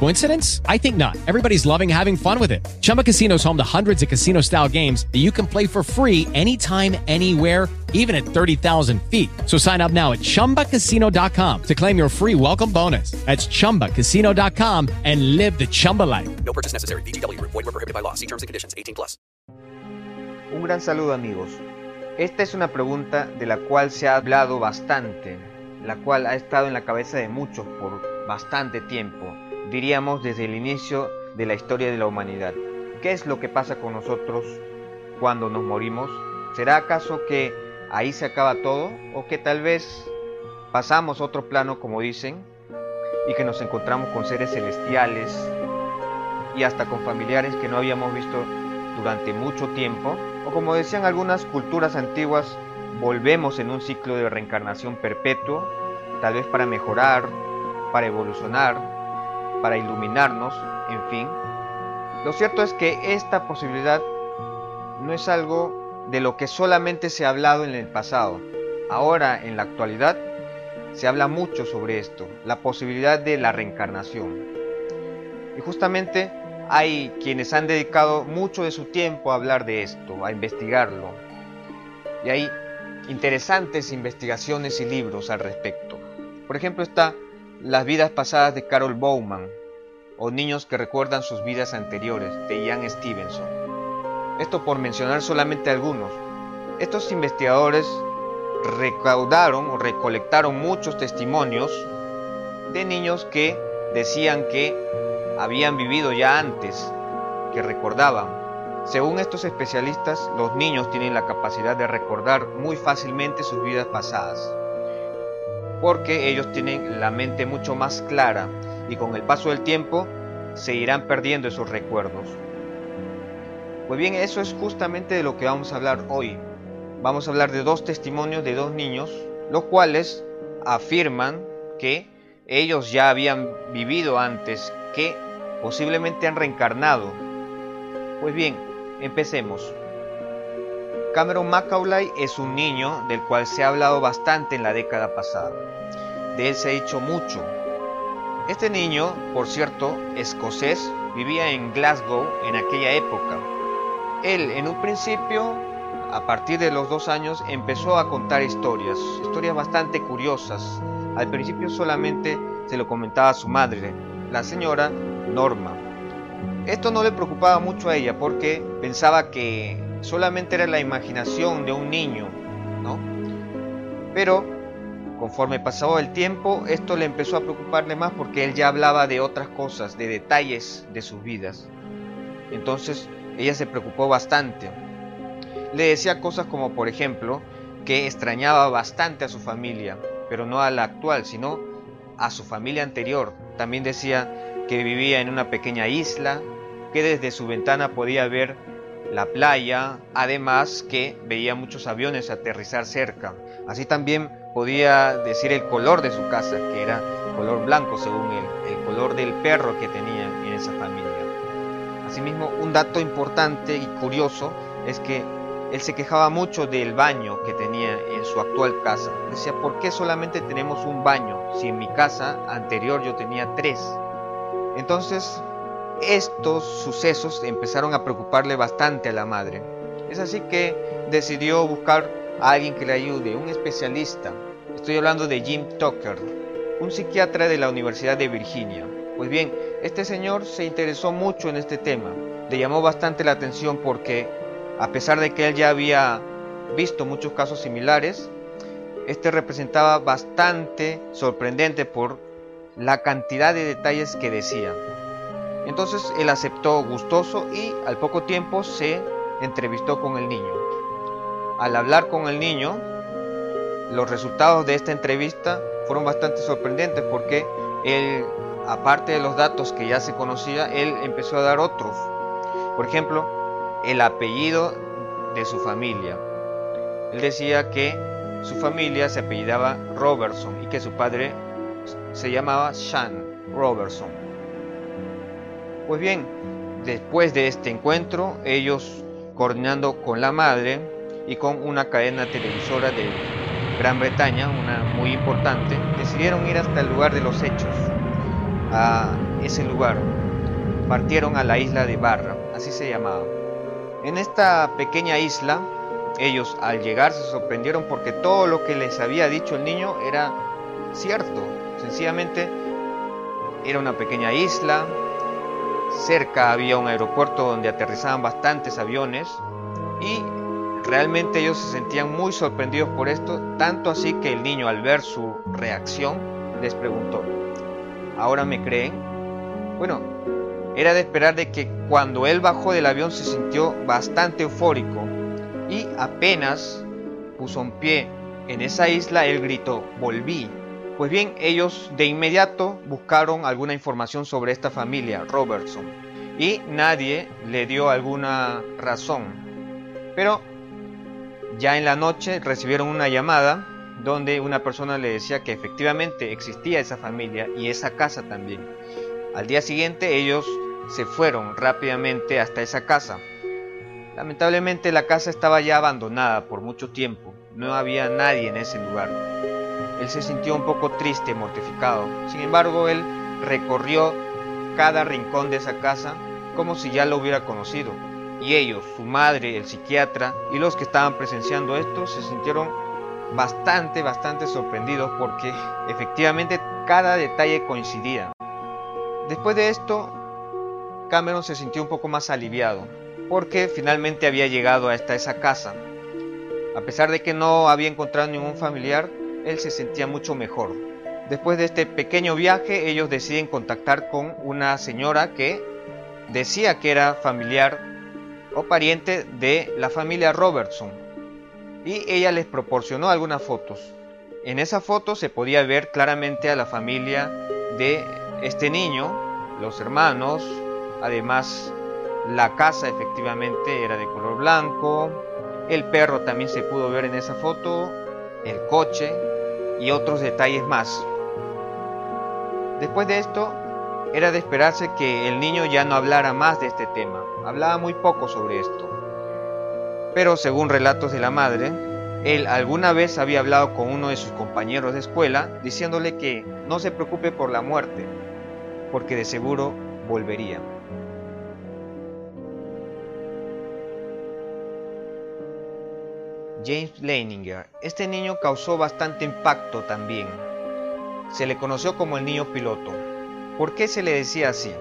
Coincidence? I think not. Everybody's loving having fun with it. Chumba Casino is home to hundreds of casino-style games that you can play for free anytime, anywhere even at 30,000 feet. So sign up now at ChumbaCasino.com to claim your free welcome bonus. That's ChumbaCasino.com and live the Chumba life. No purchase necessary. BGW. Void were prohibited by law. See terms and conditions. 18 plus. Un gran saludo amigos. Esta es una pregunta de la cual se ha hablado bastante, la cual ha estado en la cabeza de muchos por bastante tiempo, diríamos desde el inicio de la historia de la humanidad. ¿Qué es lo que pasa con nosotros cuando nos morimos? ¿Será acaso que ahí se acaba todo o que tal vez pasamos otro plano como dicen y que nos encontramos con seres celestiales y hasta con familiares que no habíamos visto durante mucho tiempo o como decían algunas culturas antiguas volvemos en un ciclo de reencarnación perpetuo tal vez para mejorar para evolucionar para iluminarnos en fin lo cierto es que esta posibilidad no es algo de lo que solamente se ha hablado en el pasado. Ahora, en la actualidad, se habla mucho sobre esto, la posibilidad de la reencarnación. Y justamente hay quienes han dedicado mucho de su tiempo a hablar de esto, a investigarlo. Y hay interesantes investigaciones y libros al respecto. Por ejemplo está Las vidas pasadas de Carol Bowman o Niños que recuerdan sus vidas anteriores de Ian Stevenson. Esto por mencionar solamente algunos. Estos investigadores recaudaron o recolectaron muchos testimonios de niños que decían que habían vivido ya antes, que recordaban. Según estos especialistas, los niños tienen la capacidad de recordar muy fácilmente sus vidas pasadas, porque ellos tienen la mente mucho más clara y con el paso del tiempo se irán perdiendo esos recuerdos. Pues bien, eso es justamente de lo que vamos a hablar hoy. Vamos a hablar de dos testimonios de dos niños, los cuales afirman que ellos ya habían vivido antes, que posiblemente han reencarnado. Pues bien, empecemos. Cameron Macaulay es un niño del cual se ha hablado bastante en la década pasada. De él se ha dicho mucho. Este niño, por cierto, escocés, vivía en Glasgow en aquella época él, en un principio, a partir de los dos años, empezó a contar historias, historias bastante curiosas. Al principio solamente se lo comentaba a su madre, la señora Norma. Esto no le preocupaba mucho a ella porque pensaba que solamente era la imaginación de un niño, ¿no? Pero conforme pasaba el tiempo, esto le empezó a preocuparle más porque él ya hablaba de otras cosas, de detalles de sus vidas. Entonces ella se preocupó bastante. Le decía cosas como, por ejemplo, que extrañaba bastante a su familia, pero no a la actual, sino a su familia anterior. También decía que vivía en una pequeña isla, que desde su ventana podía ver la playa, además que veía muchos aviones aterrizar cerca. Así también podía decir el color de su casa, que era color blanco según él, el color del perro que tenía en esa familia. Asimismo, un dato importante y curioso es que él se quejaba mucho del baño que tenía en su actual casa. Decía, ¿por qué solamente tenemos un baño si en mi casa anterior yo tenía tres? Entonces, estos sucesos empezaron a preocuparle bastante a la madre. Es así que decidió buscar a alguien que le ayude, un especialista. Estoy hablando de Jim Tucker, un psiquiatra de la Universidad de Virginia. Pues bien, este señor se interesó mucho en este tema. Le llamó bastante la atención porque, a pesar de que él ya había visto muchos casos similares, este representaba bastante sorprendente por la cantidad de detalles que decía. Entonces él aceptó gustoso y al poco tiempo se entrevistó con el niño. Al hablar con el niño, los resultados de esta entrevista fueron bastante sorprendentes porque él, aparte de los datos que ya se conocía, él empezó a dar otros. Por ejemplo, el apellido de su familia. Él decía que su familia se apellidaba Robertson y que su padre se llamaba Sean Robertson. Pues bien, después de este encuentro, ellos coordinando con la madre y con una cadena televisora de Gran Bretaña, una muy importante, decidieron ir hasta el lugar de los hechos, a ese lugar. Partieron a la isla de Barra, así se llamaba. En esta pequeña isla, ellos al llegar se sorprendieron porque todo lo que les había dicho el niño era cierto. Sencillamente era una pequeña isla, cerca había un aeropuerto donde aterrizaban bastantes aviones y realmente ellos se sentían muy sorprendidos por esto, tanto así que el niño al ver su reacción les preguntó, ¿ahora me creen? Bueno, era de esperar de que cuando él bajó del avión se sintió bastante eufórico y apenas puso un pie en esa isla, él gritó, volví. Pues bien, ellos de inmediato buscaron alguna información sobre esta familia, Robertson, y nadie le dio alguna razón. Pero ya en la noche recibieron una llamada donde una persona le decía que efectivamente existía esa familia y esa casa también. Al día siguiente ellos se fueron rápidamente hasta esa casa. Lamentablemente la casa estaba ya abandonada por mucho tiempo, no había nadie en ese lugar. Él se sintió un poco triste mortificado, sin embargo él recorrió cada rincón de esa casa como si ya lo hubiera conocido. Y ellos, su madre, el psiquiatra y los que estaban presenciando esto se sintieron bastante, bastante sorprendidos porque efectivamente cada detalle coincidía. Después de esto, Cameron se sintió un poco más aliviado, porque finalmente había llegado hasta esa casa. A pesar de que no había encontrado ningún familiar, él se sentía mucho mejor. Después de este pequeño viaje, ellos deciden contactar con una señora que decía que era familiar o pariente de la familia Robertson. Y ella les proporcionó algunas fotos. En esa foto se podía ver claramente a la familia de este niño, los hermanos, además la casa efectivamente era de color blanco, el perro también se pudo ver en esa foto, el coche y otros detalles más. Después de esto, era de esperarse que el niño ya no hablara más de este tema, hablaba muy poco sobre esto. Pero según relatos de la madre, él alguna vez había hablado con uno de sus compañeros de escuela diciéndole que no se preocupe por la muerte, porque de seguro volvería. James Leininger. Este niño causó bastante impacto también. Se le conoció como el niño piloto. ¿Por qué se le decía así?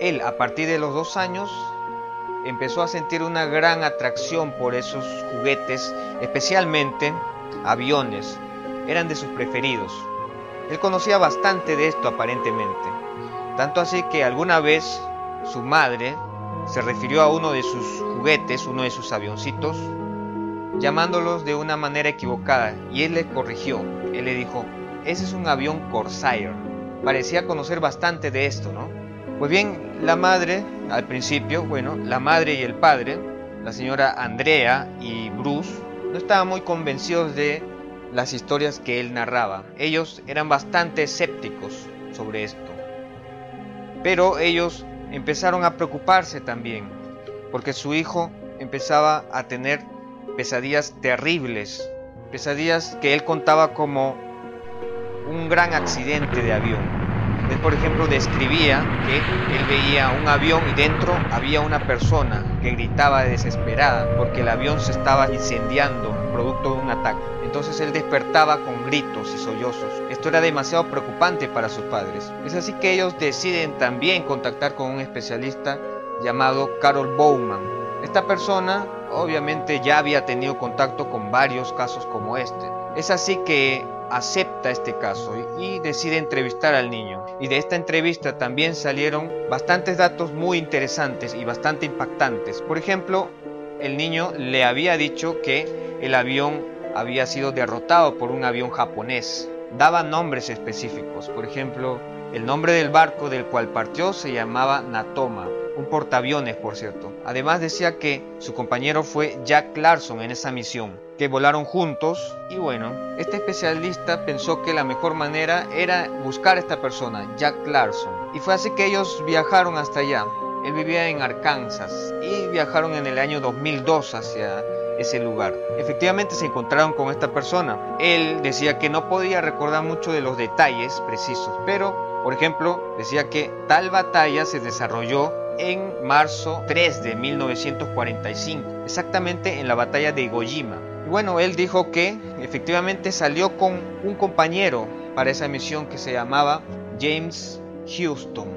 Él, a partir de los dos años, empezó a sentir una gran atracción por esos juguetes, especialmente aviones. Eran de sus preferidos. Él conocía bastante de esto aparentemente. Tanto así que alguna vez su madre se refirió a uno de sus juguetes, uno de sus avioncitos, llamándolos de una manera equivocada y él le corrigió. Él le dijo, ese es un avión Corsair. Parecía conocer bastante de esto, ¿no? Pues bien, la madre, al principio, bueno, la madre y el padre, la señora Andrea y Bruce, no estaban muy convencidos de las historias que él narraba. Ellos eran bastante escépticos sobre esto. Pero ellos empezaron a preocuparse también, porque su hijo empezaba a tener pesadillas terribles, pesadillas que él contaba como un gran accidente de avión. Él, por ejemplo, describía que él veía un avión y dentro había una persona que gritaba desesperada porque el avión se estaba incendiando producto de un ataque. Entonces él despertaba con gritos y sollozos. Esto era demasiado preocupante para sus padres. Es así que ellos deciden también contactar con un especialista llamado Carol Bowman. Esta persona obviamente ya había tenido contacto con varios casos como este. Es así que acepta este caso y decide entrevistar al niño. Y de esta entrevista también salieron bastantes datos muy interesantes y bastante impactantes. Por ejemplo, el niño le había dicho que el avión había sido derrotado por un avión japonés. Daba nombres específicos. Por ejemplo, el nombre del barco del cual partió se llamaba Natoma un portaaviones por cierto. Además decía que su compañero fue Jack Larson en esa misión, que volaron juntos y bueno, este especialista pensó que la mejor manera era buscar a esta persona, Jack Larson. Y fue así que ellos viajaron hasta allá. Él vivía en Arkansas y viajaron en el año 2002 hacia ese lugar. Efectivamente se encontraron con esta persona. Él decía que no podía recordar mucho de los detalles precisos, pero, por ejemplo, decía que tal batalla se desarrolló en marzo 3 de 1945, exactamente en la batalla de Iwo Jima. Y bueno, él dijo que efectivamente salió con un compañero para esa misión que se llamaba James Houston.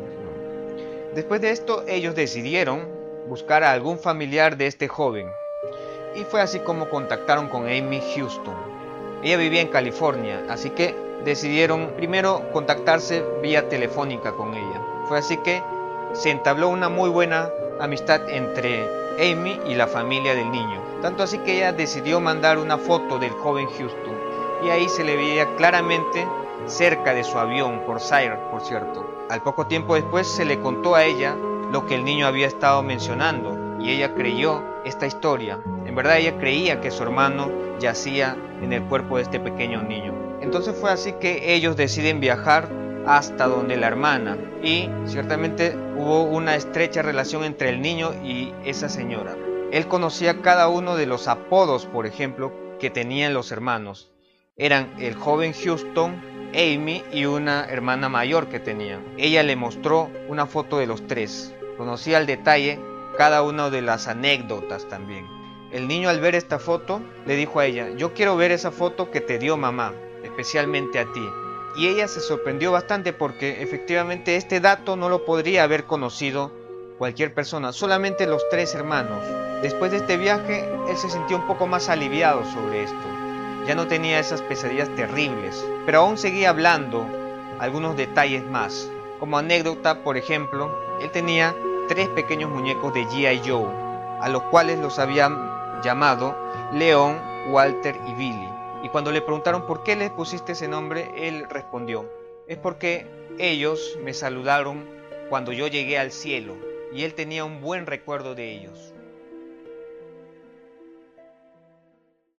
Después de esto, ellos decidieron buscar a algún familiar de este joven. Y fue así como contactaron con Amy Houston. Ella vivía en California, así que decidieron primero contactarse vía telefónica con ella. Fue así que se entabló una muy buena amistad entre Amy y la familia del niño. Tanto así que ella decidió mandar una foto del joven Houston y ahí se le veía claramente cerca de su avión, por Sire, por cierto. Al poco tiempo después se le contó a ella lo que el niño había estado mencionando y ella creyó esta historia. En verdad ella creía que su hermano yacía en el cuerpo de este pequeño niño. Entonces fue así que ellos deciden viajar hasta donde la hermana y ciertamente hubo una estrecha relación entre el niño y esa señora. Él conocía cada uno de los apodos, por ejemplo, que tenían los hermanos. Eran el joven Houston, Amy y una hermana mayor que tenía. Ella le mostró una foto de los tres. Conocía al detalle cada una de las anécdotas también. El niño al ver esta foto le dijo a ella, yo quiero ver esa foto que te dio mamá, especialmente a ti y ella se sorprendió bastante porque efectivamente este dato no lo podría haber conocido cualquier persona, solamente los tres hermanos. Después de este viaje, él se sintió un poco más aliviado sobre esto. Ya no tenía esas pesadillas terribles, pero aún seguía hablando algunos detalles más. Como anécdota, por ejemplo, él tenía tres pequeños muñecos de G.I. Joe, a los cuales los habían llamado León, Walter y Billy. Y cuando le preguntaron por qué le pusiste ese nombre, él respondió, es porque ellos me saludaron cuando yo llegué al cielo y él tenía un buen recuerdo de ellos.